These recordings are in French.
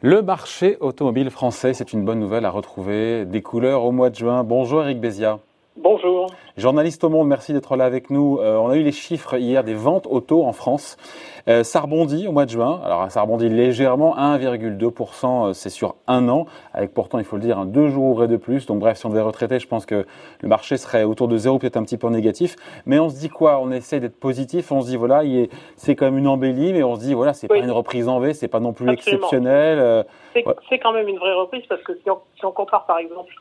Le marché automobile français, c'est une bonne nouvelle à retrouver. Des couleurs au mois de juin. Bonjour Eric Bézia. Bonjour. Journaliste au Monde, merci d'être là avec nous. Euh, on a eu les chiffres hier des ventes auto en France. Euh, ça rebondit au mois de juin. Alors ça rebondit légèrement, 1,2%, euh, c'est sur un an, avec pourtant, il faut le dire, deux jours ouvrés de plus. Donc bref, si on devait retraiter, je pense que le marché serait autour de zéro, peut-être un petit peu négatif. Mais on se dit quoi? On essaie d'être positif. On se dit voilà, c'est quand même une embellie, mais on se dit voilà, c'est pas une reprise en V, c'est pas non plus exceptionnel. c'est quand même une vraie reprise parce que si on, compare par exemple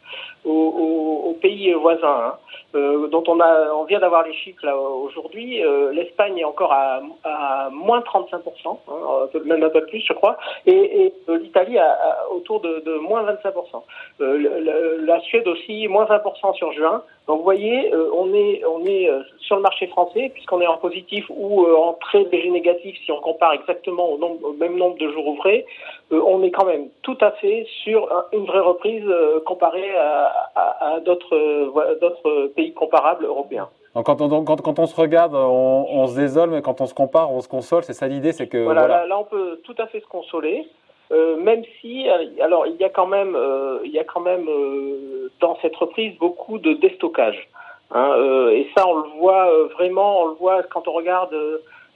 aux, pays voisins. Hein, euh, dont on a on vient d'avoir les chiffres aujourd'hui. Euh, L'Espagne est encore à, à moins 35%, hein, même un peu plus, je crois, et, euh, l'Italie à, autour de, de, moins 25%. Euh, la Suède aussi moins 20% sur juin. Donc vous voyez, euh, on est on est sur le marché français puisqu'on est en positif ou en très léger négatif si on compare exactement au, nombre, au même nombre de jours ouvrés. on est quand même tout à fait sur une vraie reprise comparée à, à, à d'autres d'autres pays comparables européens. Donc quand on, quand, quand on se regarde, on, on, se désole, mais quand on se compare, on se console. C'est ça l'idée, c'est que voilà, voilà. Là, là, on peut tout à fait se consoler, euh, même si euh, alors il y a quand même euh, il y a quand même euh, dans cette reprise beaucoup de déstockage. Hein, euh, et ça, on le voit vraiment, on le voit quand on regarde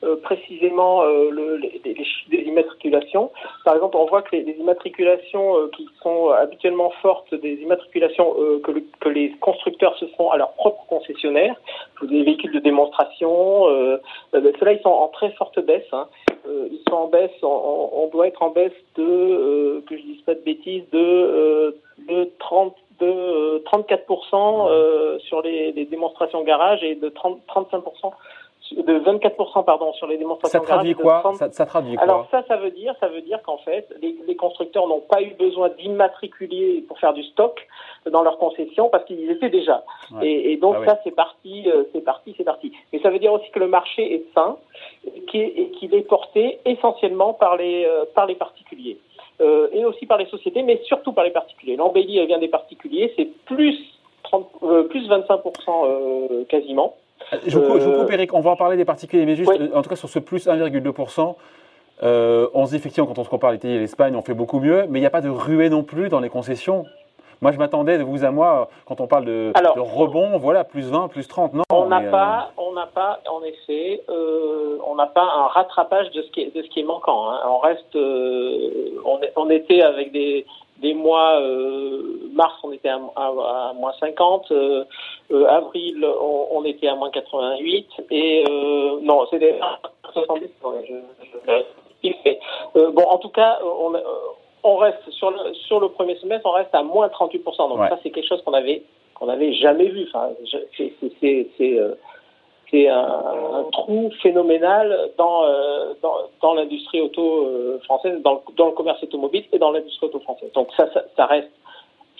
euh, précisément euh, le, les, chiffres des immatriculations. Par exemple, on voit que les, les immatriculations euh, qui sont habituellement fortes, des immatriculations que, le, que, les constructeurs se font à leur propre concessionnaire, des véhicules de démonstration, ben, ceux-là, ils sont en très forte baisse. Hein. ils sont en baisse, on, on, doit être en baisse de, que je dise pas de bêtises, de, de 30 de 34% sur les, les, démonstrations garage et de 30, 35% de 24% pardon sur les démonstrations. Ça traduit quoi ça, traduit quoi Alors ça, ça veut dire, ça veut dire qu'en fait, les, les constructeurs n'ont pas eu besoin d'immatriculer pour faire du stock dans leur concession parce qu'ils étaient déjà. Et, et, donc ah ça, c'est parti, euh, c'est parti, c'est parti. Mais ça veut dire aussi que le marché est sain et qu'il est porté essentiellement par les euh, par les particuliers. Euh, et aussi par les sociétés, mais surtout par les particuliers. L'embellie, elle vient des particuliers, c'est plus 30, euh, plus 25% quasiment. Je vous, je coupe, Eric, on va en parler des particuliers, mais juste, en tout cas, sur ce plus 1,2%, euh, on se dit effectivement, quand on se compare l'Italie et l'Espagne, on fait beaucoup mieux, mais il n'y a pas de ruée non plus dans les concessions. Moi, je m'attendais de vous à moi, quand on parle de, de, rebond, voilà, plus 20, plus 30, non On n'a pas, on n'a pas, en effet, euh, on n'a pas un rattrapage de ce qui est, de ce qui est manquant. Hein. On reste, euh, on, on, était avec des, des mois, euh, mars, on était à, à, moins 50, euh, euh, avril, on, on, était à moins 88, et non, c'était 70. bon, en tout cas, on, on reste sur le, sur le premier semestre, on reste à moins 38%. Donc ça, c'est quelque chose qu'on avait qu'on n'avait jamais vu. Enfin, c'est c'est un, trou phénoménal dans, euh, dans, l'industrie auto euh, française, dans le, commerce automobile et dans l'industrie auto française. Donc ça, ça, reste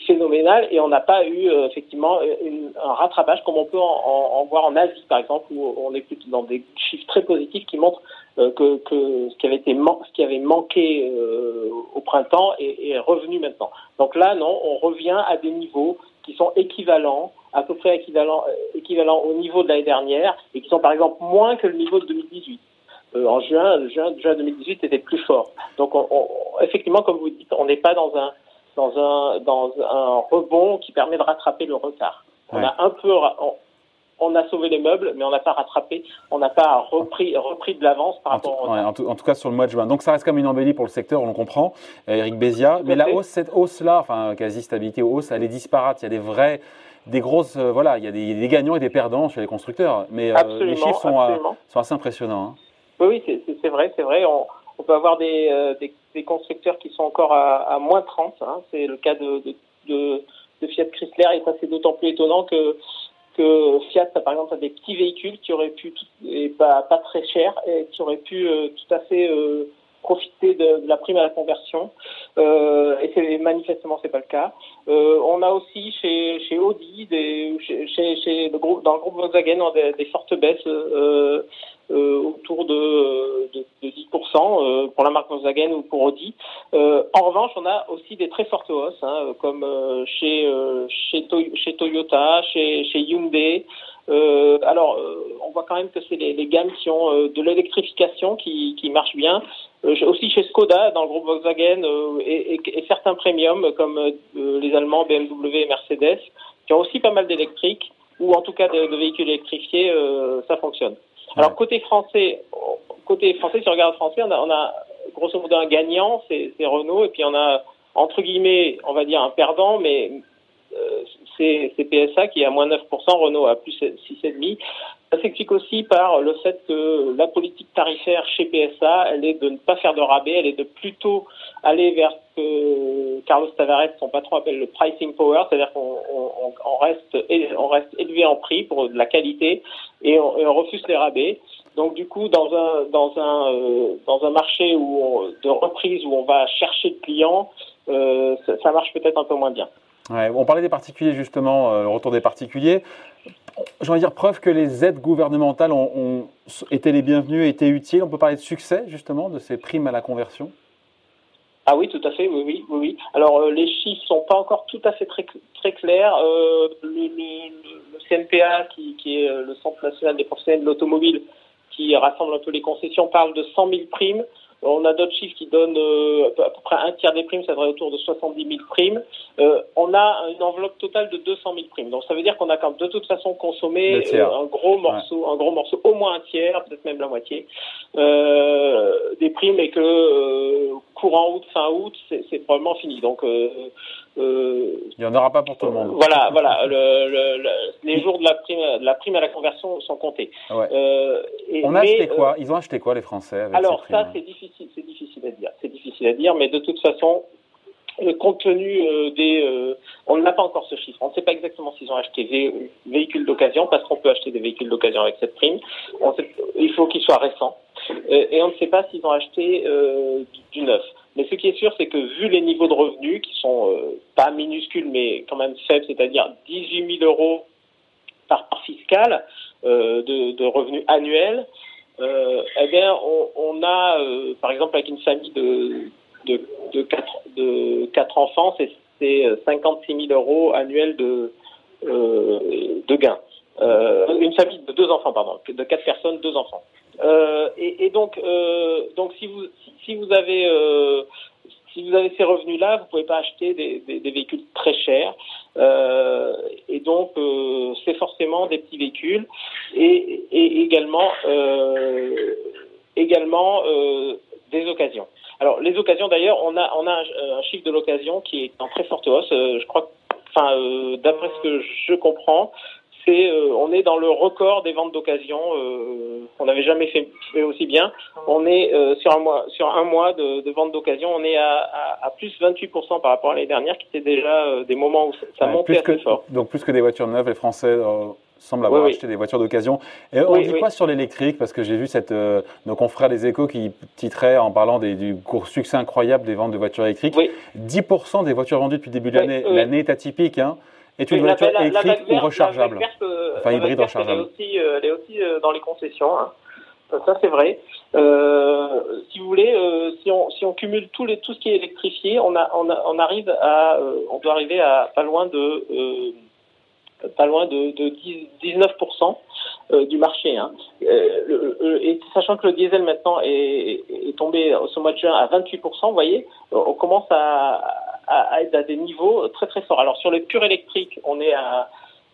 phénoménal et on n'a pas eu euh, effectivement un rattrapage comme on peut en, voir en Asie par exemple où on est plutôt dans des chiffres très positifs qui montrent que, que, ce qui avait été ce qui avait manqué au printemps est, revenu maintenant. Donc là non, on revient à des niveaux qui sont équivalents à peu près équivalent, euh, équivalent au niveau de l'année dernière et qui sont par exemple moins que le niveau de 2018. Euh, en juin, juin, juin 2018 était plus fort. Donc on, on, effectivement, comme vous dites, on n'est pas dans un dans un dans un rebond qui permet de rattraper le retard. Ouais. On a un peu on, on a sauvé les meubles, mais on n'a pas rattrapé, on n'a pas repris, repris de l'avance par en rapport tout, ouais, en, tout, en, tout, cas sur le mois de juin. Donc ça reste comme une embellie pour le secteur, on comprend, Eric Bézia. Mais la hausse, cette hausse-là, enfin quasi stabilité hausse, elle est disparate. Il y a des vrais des grosses, euh, voilà, il y a des, des, gagnants et des perdants chez les constructeurs, mais euh, les chiffres sont, euh, sont, assez impressionnants. Hein. Oui, oui c'est vrai, c'est vrai. On, on, peut avoir des, euh, des, des, constructeurs qui sont encore à, à moins 30. Hein. C'est le cas de, de, de, de, Fiat Chrysler, et ça c'est d'autant plus étonnant que que Fiat, par exemple, a des petits véhicules qui auraient pu, et pas, pas très chers, et qui auraient pu tout à fait profiter de, de, la prime à la conversion. Euh, et c'est manifestement c'est pas le cas. Euh, on a aussi chez, chez Audi, des, chez, chez le groupe, dans le groupe Volkswagen, des, des fortes baisses euh, euh autour de, de, de 10% euh, pour la marque Volkswagen ou pour Audi. Euh, en revanche, on a aussi des très fortes hausses, hein, comme chez, chez, chez Toyota, chez, chez Hyundai. Alors, on on voit quand même que c'est les, les, gammes qui ont de l'électrification qui, qui marchent bien. aussi chez Skoda, dans le groupe Volkswagen, et, et, et, certains premiums comme les Allemands, BMW et Mercedes, qui ont aussi pas mal d'électriques ou en tout cas de, de véhicules électrifiés, ça fonctionne. Alors côté français, côté français, si on regarde français, on a, on a grosso modo un gagnant, c'est Renault, et puis on a entre guillemets, on va dire un perdant, mais euh, c'est PSA qui est à moins 9%, Renault à plus 6,5%. Ça s'explique aussi par le fait que la politique tarifaire chez PSA, elle est de ne pas faire de rabais, elle est de plutôt aller vers ce que Carlos Tavares, son patron, appelle le pricing power, c'est-à-dire qu'on on, reste, on reste élevé en prix pour de la qualité et on, et on refuse les rabais. Donc du coup, dans un dans un euh, dans un marché où de reprise où on va chercher de clients, euh, ça, ça, marche peut-être un peu moins bien. On parlait des particuliers justement, euh, le retour des particuliers. J'ai envie de dire preuve que les aides gouvernementales ont, été les bienvenues, été utiles. On peut parler de succès justement de ces primes à la conversion? Ah oui, tout à fait, oui, oui, oui. Alors euh, les chiffres sont pas encore tout à fait très, clairs. Euh, le, CNPA, qui, qui, est le Centre national des professionnels de l'automobile, qui rassemble un peu les concessions, parle de 100 000 primes. On a d'autres chiffres qui donnent euh, à peu près un tiers des primes, ça devrait autour de 70 000 primes. Euh, on a une enveloppe totale de 200 000 primes. Donc ça veut dire qu'on a quand même de toute façon consommé euh, un gros morceau, un gros morceau, au moins un tiers, peut-être même la moitié euh, des primes, et que euh, courant août, fin août, c'est probablement fini. Donc il n'y en aura pas pour tout le monde. Voilà, voilà. Le, le, les jours de la prime, de la prime à la conversion sont comptés. Ouais. Et, on a acheté quoi? Ils ont acheté quoi les Français avec Alors ça, c'est difficile c'est difficile à dire. C'est difficile à dire, mais de toute façon, compte tenu euh, des, euh, on n'a pas encore ce chiffre. On ne sait pas exactement s'ils ont acheté des véhicules d'occasion, parce qu'on peut acheter des véhicules d'occasion avec cette prime. il faut qu'ils soient récents, euh, et on ne sait pas s'ils ont acheté du neuf. Mais ce qui est sûr, c'est que vu les niveaux de revenus qui sont pas minuscules, mais quand même faibles, c'est-à-dire 18 000 euros par part fiscal de revenus annuels, euh, eh bien, on, a, euh, par exemple, avec une famille de, de, quatre, de quatre enfants, c'est 56 000 euros annuels de, euh, gains. Euh, une famille de deux enfants, pardon, de quatre personnes, deux enfants. Euh, et, donc, euh, donc si vous si vous avez si vous avez ces revenus-là, vous pouvez pas acheter des, véhicules très chers. Euh, et donc, euh, c'est forcément des petits véhicules et, également, euh, également euh, des occasions. Alors, les occasions, d'ailleurs, on a, on a un, un chiffre de l'occasion qui est en très forte hausse. Je crois, enfin, d'après ce que je comprends, c'est euh, on est dans le record des ventes d'occasion. Euh, on n'avait jamais fait, fait, aussi bien. On est euh, sur un mois sur un mois de, de vente d'occasion, on est à, à, à, plus 28% par rapport à l'année dernière, qui était déjà des moments où ça ouais, montait assez que, fort. Donc plus que des voitures neuves, les Français semblent avoir oui, acheté oui. des voitures d'occasion. Et on oui, dit quoi sur l'électrique? Parce que j'ai vu cette, euh, nos confrères des Échos qui titraient en parlant des, du court succès incroyable des ventes de voitures électriques. 10% des voitures vendues depuis le début de l'année. L'année est atypique. Hein est une voiture la, électrique la, la, ou rechargeable verte, Enfin, hybride rechargeable. Elle est aussi, euh, elle est aussi euh, dans les concessions. Hein. Ça, c'est vrai. Euh, si vous voulez, euh, si, on, si on cumule tout, les, tout ce qui est électrifié, on, a, on, a, on arrive à, euh, on doit arriver à pas loin de, euh, pas loin de, de 10, 19% du marché. Hein. Le, et sachant que le diesel maintenant est, est tombé au mois de juin à 28%, vous voyez, on commence à, à, des niveaux très très forts. Alors sur les purs électriques, on est à,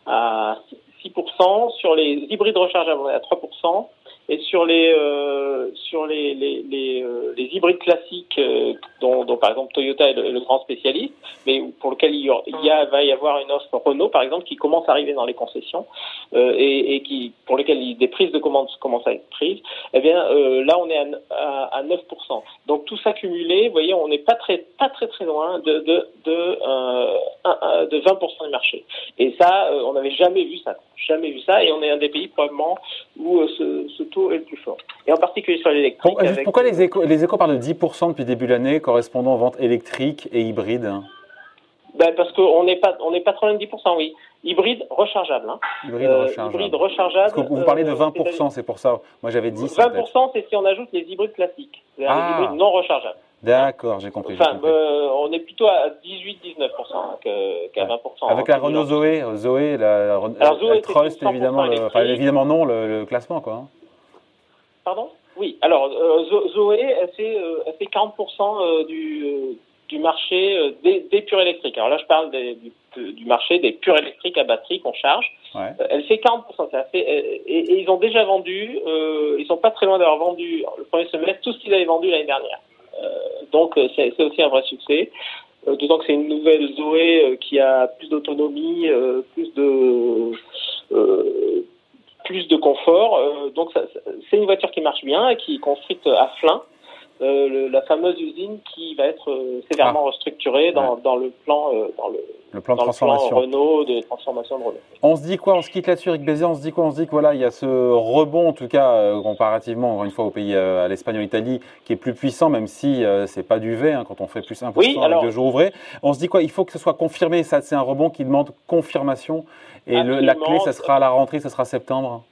à 6%, sur les hybrides rechargeables, on est à 3%, et sur les euh, sur les les, les, euh, les, hybrides classiques euh, dont, dont, par exemple Toyota est le, le, grand spécialiste, mais pour lequel il y, a, va y avoir une offre Renault par exemple qui commence à arriver dans les concessions euh, et, et, qui pour lesquelles des prises de commandes commencent à être prises. Eh bien euh, là on est à, à, à, 9%. Donc tout ça cumulé, vous voyez, on n'est pas très pas très très loin de de de, euh, de 20% du marché. Et ça, on n'avait jamais vu ça, jamais vu ça, et on est un des pays probablement où ce, ce est le plus fort. Et en particulier sur l'électrique. Bon, avec... Pourquoi les échos, les échos parlent de 10% depuis début de l'année correspondant aux ventes électriques et hybrides ben parce qu'on n'est pas, on n'est pas trop loin de 10%, oui. Hybride rechargeable. Hein. Hybride euh, rechargeable. Hybride rechargeable. Parce que vous parlez de 20%, euh, c'est pour ça. Moi j'avais 10. 20%, c'est si on ajoute les hybrides classiques, ah. les hybrides non rechargeables. D'accord, j'ai compris. Enfin, euh, on est plutôt à 18-19% qu'à 20%. Avec la Renault Zoé, Zoé, la, Alors, Zoé Trust, évidemment, enfin, évidemment non, le, classement, quoi. Pardon? Oui, alors euh, Zoé, elle fait, euh, elle fait 40% du, du marché des, des, purs électriques. Alors là, je parle du, du, marché des purs électriques à batterie qu'on charge. Ouais. elle fait 40%. Ça fait, et, et, ils ont déjà vendu, ils sont pas très loin d'avoir vendu le premier semestre tout ce qu'ils avaient vendu l'année dernière. Euh, donc euh, c'est aussi un vrai succès. Euh, d'autant que c'est une nouvelle Zoé qui a plus d'autonomie, plus de plus de confort. donc c'est une voiture qui marche bien et qui est construite à flin. Euh, la fameuse usine qui va être euh, sévèrement ah. restructurée dans, dans, le plan, euh, dans le, le plan de transformation Renault de transformation de Renault. On se dit quoi? On se quitte là-dessus, Eric Bézier. On se dit quoi? On se dit que voilà, il y a ce rebond, en tout cas comparativement, encore une fois, au pays à l'Espagne, et l'Italie, qui est plus puissant, même si c'est pas du V hein, quand on fait plus 1% oui, avec deux jours ouvrés. On se dit quoi? Il faut que ce soit confirmé. Ça, c'est un rebond qui demande confirmation. Et le, la clé, ça sera à la rentrée, ça sera septembre?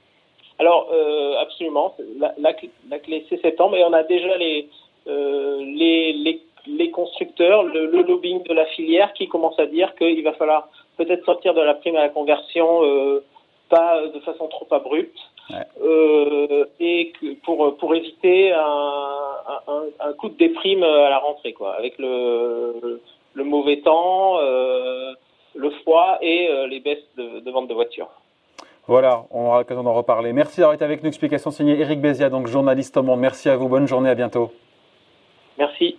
Alors, euh, absolument. La, la, la clé, c'est septembre. Et on a déjà les, euh, les, les, les, constructeurs, le, le, lobbying de la filière qui commence à dire qu'il va falloir peut-être sortir de la prime à la conversion, euh, pas de façon trop abrupte. Euh, et que pour pour éviter un, un, un, coup de déprime à la rentrée quoi avec le le mauvais temps euh, le froid et euh, les baisses de, de vente de voitures. Voilà, on aura l'occasion d'en reparler. Merci d'avoir été avec nous. Explication signée Eric Bézia, donc journaliste au Monde. Merci à vous. Bonne journée. À bientôt. Merci.